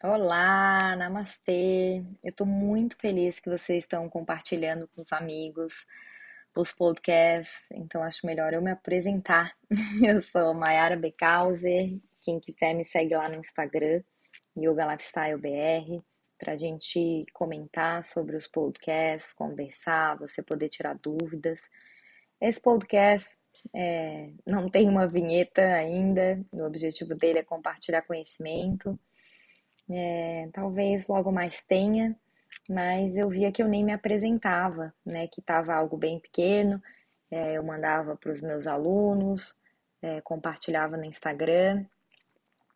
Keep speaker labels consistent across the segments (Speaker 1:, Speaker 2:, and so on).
Speaker 1: Olá, namastê. Eu estou muito feliz que vocês estão compartilhando com os amigos os podcasts, então acho melhor eu me apresentar. Eu sou Mayara Becauser. Quem quiser me segue lá no Instagram, Yoga Lifestyle BR, para a gente comentar sobre os podcasts, conversar, você poder tirar dúvidas. Esse podcast é, não tem uma vinheta ainda, o objetivo dele é compartilhar conhecimento é, talvez logo mais tenha, mas eu via que eu nem me apresentava, né? Que estava algo bem pequeno. É, eu mandava para os meus alunos, é, compartilhava no Instagram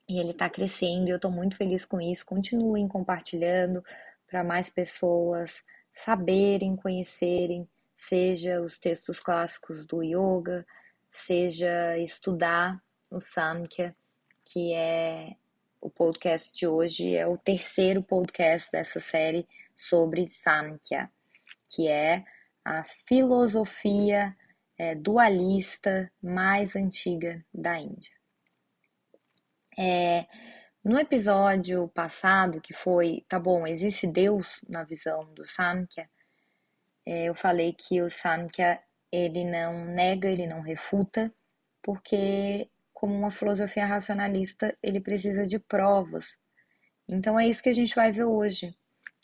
Speaker 1: e ele está crescendo e eu estou muito feliz com isso. Continuem compartilhando para mais pessoas saberem, conhecerem, seja os textos clássicos do yoga, seja estudar o Samkhya, que é o podcast de hoje é o terceiro podcast dessa série sobre Sankhya, que é a filosofia é, dualista mais antiga da Índia. É, no episódio passado, que foi, tá bom, existe Deus na visão do Samkhya, é, eu falei que o Samkhya ele não nega, ele não refuta, porque como uma filosofia racionalista, ele precisa de provas. Então é isso que a gente vai ver hoje.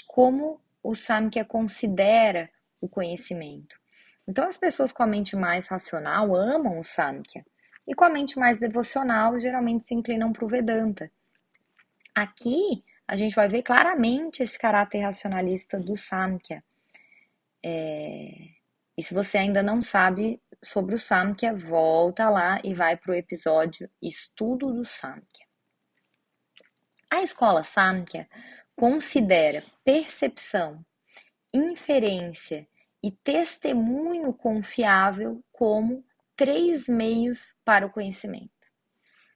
Speaker 1: Como o Samkhya considera o conhecimento. Então as pessoas com a mente mais racional amam o Samkhya. E com a mente mais devocional, geralmente se inclinam para o Vedanta. Aqui a gente vai ver claramente esse caráter racionalista do Samkhya. É... E se você ainda não sabe, sobre o Samkhya, volta lá e vai para o episódio Estudo do Samkhya. A escola Samkhya considera percepção, inferência e testemunho confiável como três meios para o conhecimento.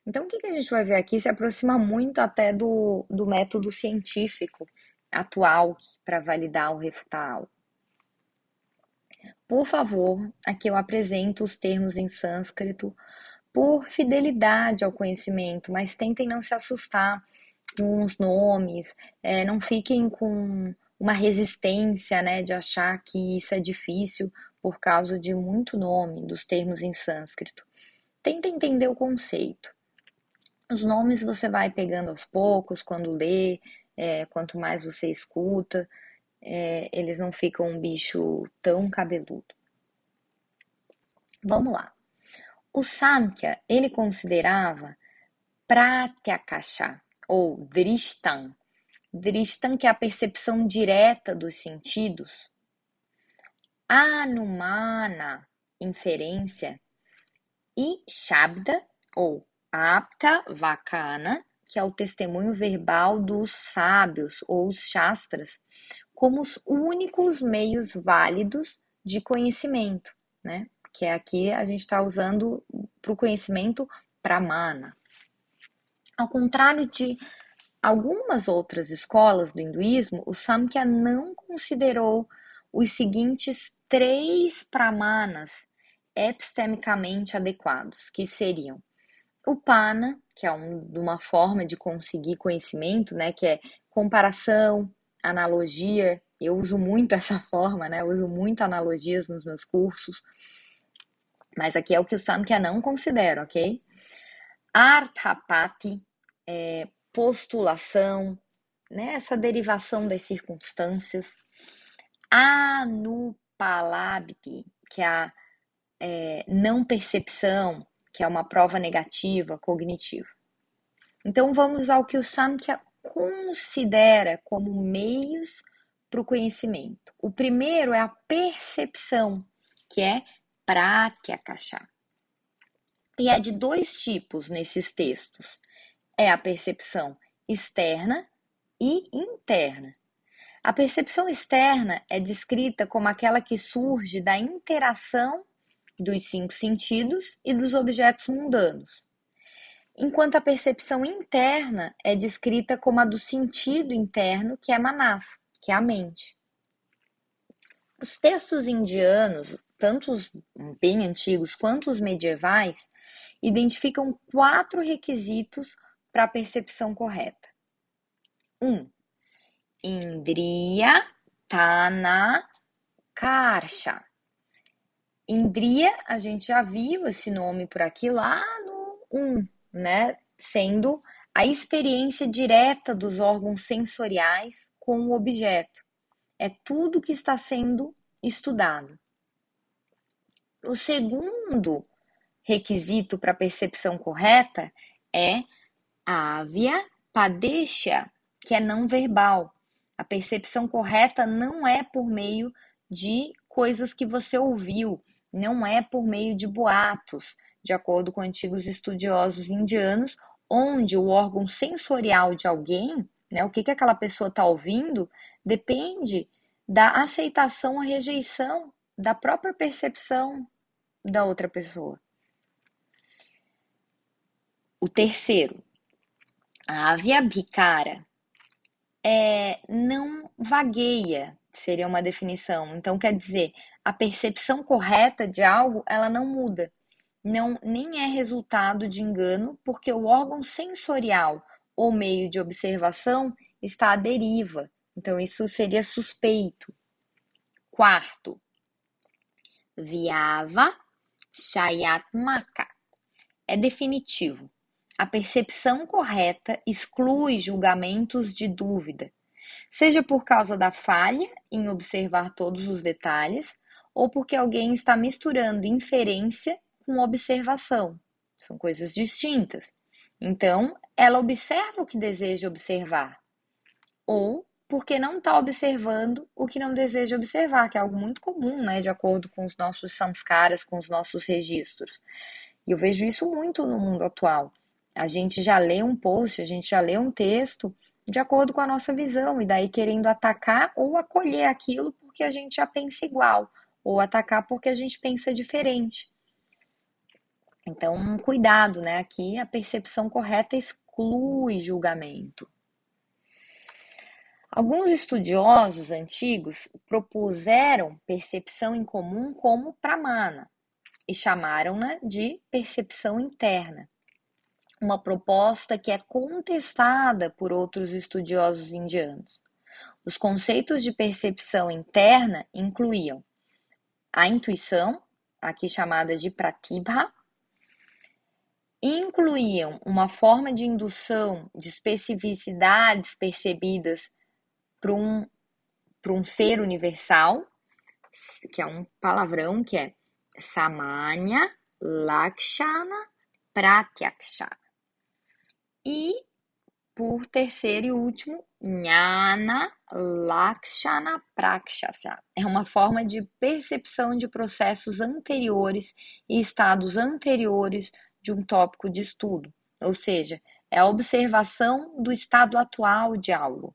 Speaker 1: Então, o que, a gente vai ver aqui se aproxima muito até do, do método científico atual para validar ou refutar algo. Por favor, aqui eu apresento os termos em sânscrito por fidelidade ao conhecimento, mas tentem não se assustar com os nomes, é, não fiquem com uma resistência né, de achar que isso é difícil por causa de muito nome dos termos em sânscrito. Tenta entender o conceito. Os nomes você vai pegando aos poucos, quando lê, é, quanto mais você escuta, é, eles não ficam um bicho tão cabeludo. Vamos lá. O Samkhya, ele considerava Pratyakasha, ou Drishtan. Drishtan, que é a percepção direta dos sentidos. Anumana, inferência. E Shabda, ou Apta Vakana, que é o testemunho verbal dos sábios, ou os Shastras, como os únicos meios válidos de conhecimento, né? Que é aqui a gente está usando para o conhecimento pramana. Ao contrário de algumas outras escolas do hinduísmo, o Samkhya não considerou os seguintes três pramanas epistemicamente adequados, que seriam o pana, que é um, uma forma de conseguir conhecimento, né, que é comparação, analogia, eu uso muito essa forma, né? Eu uso muito analogias nos meus cursos. Mas aqui é o que o Samkhya não considera, ok? Arthapati, é, postulação, né? essa derivação das circunstâncias. Anupalabdi, que é a é, não percepção, que é uma prova negativa cognitiva. Então vamos ao que o Samkhya considera como meios para o conhecimento. O primeiro é a percepção, que é pratyakasha. E é de dois tipos nesses textos. É a percepção externa e interna. A percepção externa é descrita como aquela que surge da interação dos cinco sentidos e dos objetos mundanos enquanto a percepção interna é descrita como a do sentido interno, que é Manas, que é a mente. Os textos indianos, tanto os bem antigos quanto os medievais, identificam quatro requisitos para a percepção correta. Um, Indriya Tana Karsha. Indriya, a gente já viu esse nome por aqui lá no 1, um, né? Sendo a experiência direta dos órgãos sensoriais com o objeto. É tudo que está sendo estudado. O segundo requisito para a percepção correta é a avia padesha, que é não verbal. A percepção correta não é por meio de coisas que você ouviu, não é por meio de boatos, de acordo com antigos estudiosos indianos, onde o órgão sensorial de alguém, né, o que, que aquela pessoa está ouvindo, depende da aceitação ou rejeição da própria percepção da outra pessoa. O terceiro, a aviabhikara, é, não vagueia, seria uma definição. Então, quer dizer, a percepção correta de algo, ela não muda. Não, nem é resultado de engano, porque o órgão sensorial ou meio de observação está à deriva. Então, isso seria suspeito. Quarto, viava shayatmaka. É definitivo. A percepção correta exclui julgamentos de dúvida, seja por causa da falha em observar todos os detalhes, ou porque alguém está misturando inferência com observação. São coisas distintas. Então, ela observa o que deseja observar, ou porque não está observando o que não deseja observar, que é algo muito comum, né, de acordo com os nossos samskaras, com os nossos registros. E eu vejo isso muito no mundo atual. A gente já lê um post, a gente já lê um texto de acordo com a nossa visão, e daí querendo atacar ou acolher aquilo porque a gente já pensa igual, ou atacar porque a gente pensa diferente. Então, cuidado, né? Aqui a percepção correta exclui julgamento. Alguns estudiosos antigos propuseram percepção em comum como pramana e chamaram-na de percepção interna uma proposta que é contestada por outros estudiosos indianos. Os conceitos de percepção interna incluíam a intuição, aqui chamada de pratibha, incluíam uma forma de indução de especificidades percebidas para um, um ser universal, que é um palavrão que é samanya, lakshana, pratyaksha. E, por terceiro e último, Jnana Lakshana Prakshasa. É uma forma de percepção de processos anteriores e estados anteriores de um tópico de estudo. Ou seja, é a observação do estado atual de algo.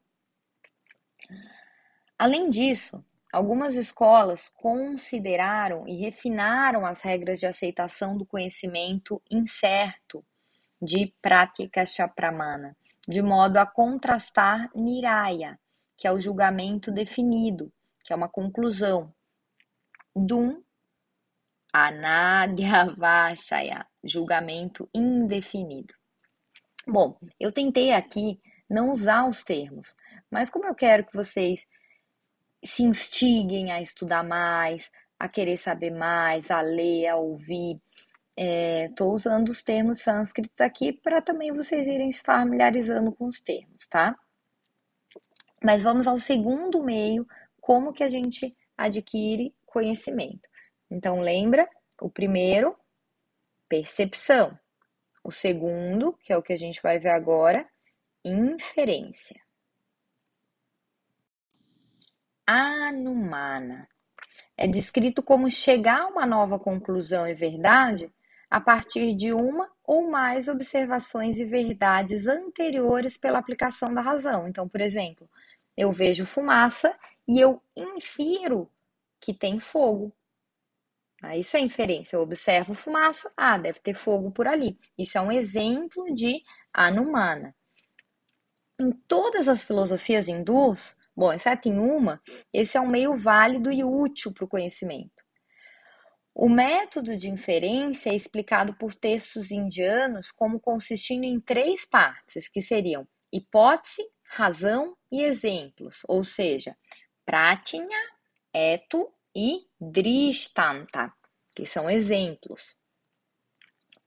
Speaker 1: Além disso, algumas escolas consideraram e refinaram as regras de aceitação do conhecimento incerto de prática chapramana, de modo a contrastar niraya, que é o julgamento definido, que é uma conclusão, dum anadhyavashaya, julgamento indefinido. Bom, eu tentei aqui não usar os termos, mas como eu quero que vocês se instiguem a estudar mais, a querer saber mais, a ler, a ouvir, Estou é, usando os termos sânscritos aqui para também vocês irem se familiarizando com os termos, tá? Mas vamos ao segundo meio, como que a gente adquire conhecimento. Então, lembra? O primeiro, percepção. O segundo, que é o que a gente vai ver agora, inferência. Anumana é descrito como chegar a uma nova conclusão e verdade a partir de uma ou mais observações e verdades anteriores pela aplicação da razão. Então, por exemplo, eu vejo fumaça e eu infiro que tem fogo. Ah, isso é inferência. Eu observo fumaça, ah, deve ter fogo por ali. Isso é um exemplo de anumana. Em todas as filosofias hindus, bom, exceto em uma, esse é um meio válido e útil para o conhecimento. O método de inferência é explicado por textos indianos como consistindo em três partes, que seriam hipótese, razão e exemplos, ou seja, pratinha, eto e dristanta, que são exemplos.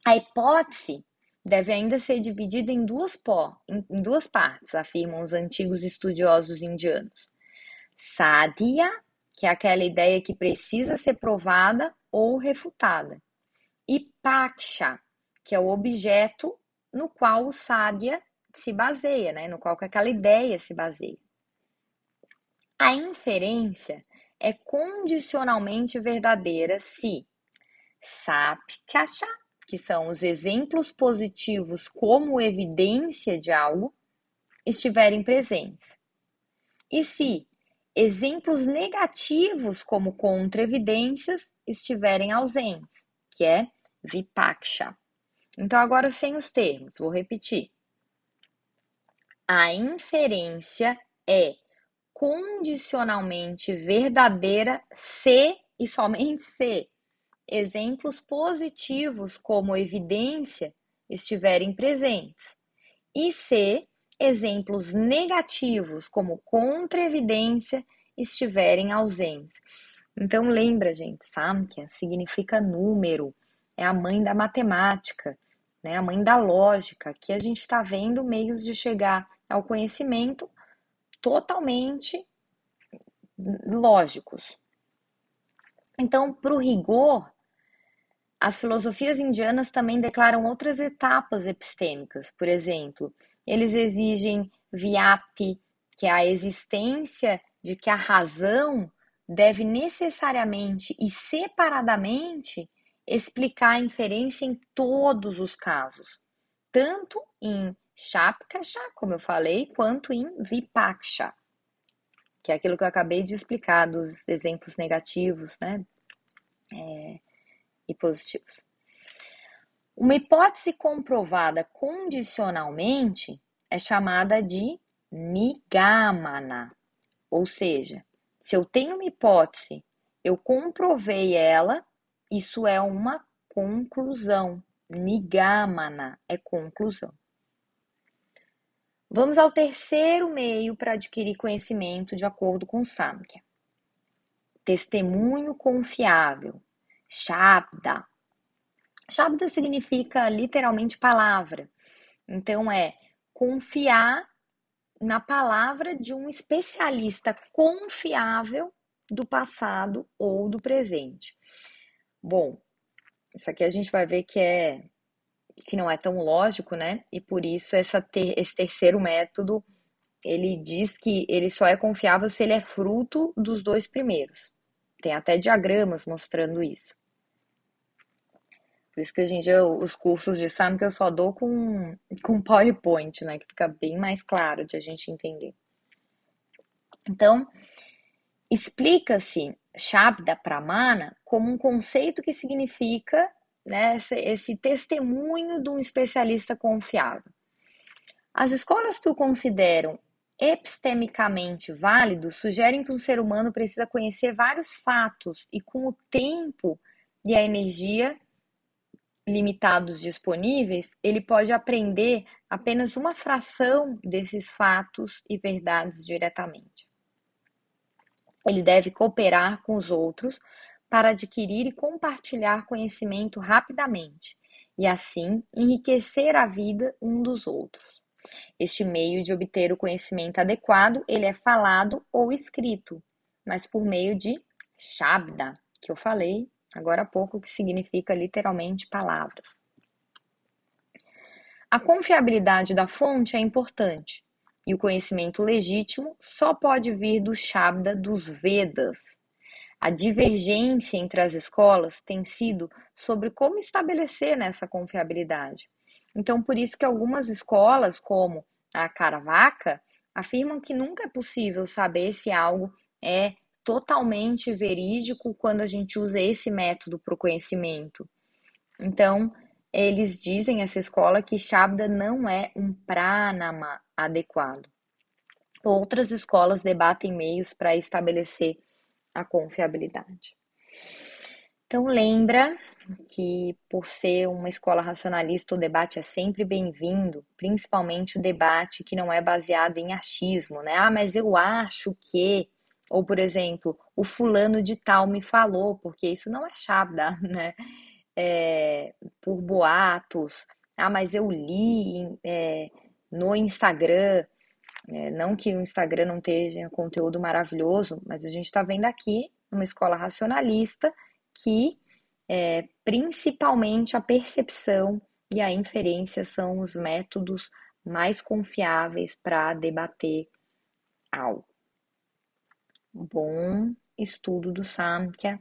Speaker 1: A hipótese deve ainda ser dividida em duas, pó, em, duas partes, afirmam os antigos estudiosos indianos. Sadhya, que é aquela ideia que precisa ser provada ou refutada, e Paksha, que é o objeto no qual o Sadhya se baseia, né? no qual aquela ideia se baseia. A inferência é condicionalmente verdadeira se Sapkasha que são os exemplos positivos como evidência de algo, estiverem presentes. E se exemplos negativos como contra-evidências estiverem ausentes, que é vipaksha. Então, agora sem os termos, vou repetir. A inferência é condicionalmente verdadeira se e somente se exemplos positivos como evidência estiverem presentes, e se exemplos negativos como contra-evidência estiverem ausentes. Então lembra, gente, Samkhya significa número, é a mãe da matemática, né? a mãe da lógica, que a gente está vendo meios de chegar ao conhecimento totalmente lógicos. Então, para o rigor, as filosofias indianas também declaram outras etapas epistêmicas. Por exemplo, eles exigem vyapti, que é a existência de que a razão deve necessariamente e separadamente explicar a inferência em todos os casos, tanto em Shapkasha, como eu falei, quanto em Vipaksha, que é aquilo que eu acabei de explicar dos exemplos negativos, né? É, e positivos. Uma hipótese comprovada condicionalmente é chamada de migamana, ou seja, se eu tenho uma hipótese, eu comprovei ela, isso é uma conclusão. Nigamana é conclusão. Vamos ao terceiro meio para adquirir conhecimento de acordo com Samkhya. Testemunho confiável. Shabda. Shabda significa literalmente palavra. Então é confiar na palavra de um especialista confiável do passado ou do presente. Bom, isso aqui a gente vai ver que é que não é tão lógico, né? E por isso essa ter, esse terceiro método ele diz que ele só é confiável se ele é fruto dos dois primeiros. Tem até diagramas mostrando isso. Por isso que hoje em dia os cursos de SAM eu só dou com, com PowerPoint, né? Que fica bem mais claro de a gente entender. Então, explica-se Shabda Pramana como um conceito que significa né, esse, testemunho de um especialista confiável. As escolas que o consideram epistemicamente válido sugerem que um ser humano precisa conhecer vários fatos e, com o tempo e a energia, limitados disponíveis, ele pode aprender apenas uma fração desses fatos e verdades diretamente. Ele deve cooperar com os outros para adquirir e compartilhar conhecimento rapidamente e assim enriquecer a vida um dos outros. Este meio de obter o conhecimento adequado, ele é falado ou escrito, mas por meio de shabda, que eu falei agora há pouco, que significa literalmente palavras. A confiabilidade da fonte é importante, e o conhecimento legítimo só pode vir do Shabda dos Vedas. A divergência entre as escolas tem sido sobre como estabelecer nessa confiabilidade. Então, por isso que algumas escolas, como a Caravaca, afirmam que nunca é possível saber se algo é totalmente verídico quando a gente usa esse método para o conhecimento. Então, eles dizem, essa escola, que Shabda não é um pranama adequado. Outras escolas debatem meios para estabelecer a confiabilidade. Então, lembra que, por ser uma escola racionalista, o debate é sempre bem-vindo, principalmente o debate que não é baseado em achismo, né? Ah, mas eu acho que. Ou, por exemplo, o fulano de tal me falou, porque isso não é Shabda, né? É, por boatos. Ah, mas eu li é, no Instagram. É, não que o Instagram não tenha conteúdo maravilhoso, mas a gente está vendo aqui uma escola racionalista que é, principalmente a percepção e a inferência são os métodos mais confiáveis para debater algo. Bom estudo do Samkhya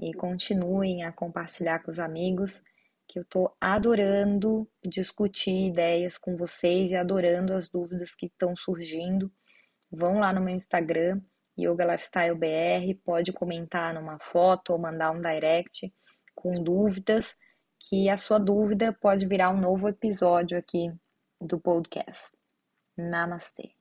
Speaker 1: e continuem a compartilhar com os amigos que eu estou adorando discutir ideias com vocês e adorando as dúvidas que estão surgindo. Vão lá no meu Instagram, Yoga Lifestyle BR, pode comentar numa foto ou mandar um direct com dúvidas, que a sua dúvida pode virar um novo episódio aqui do podcast. Namastê.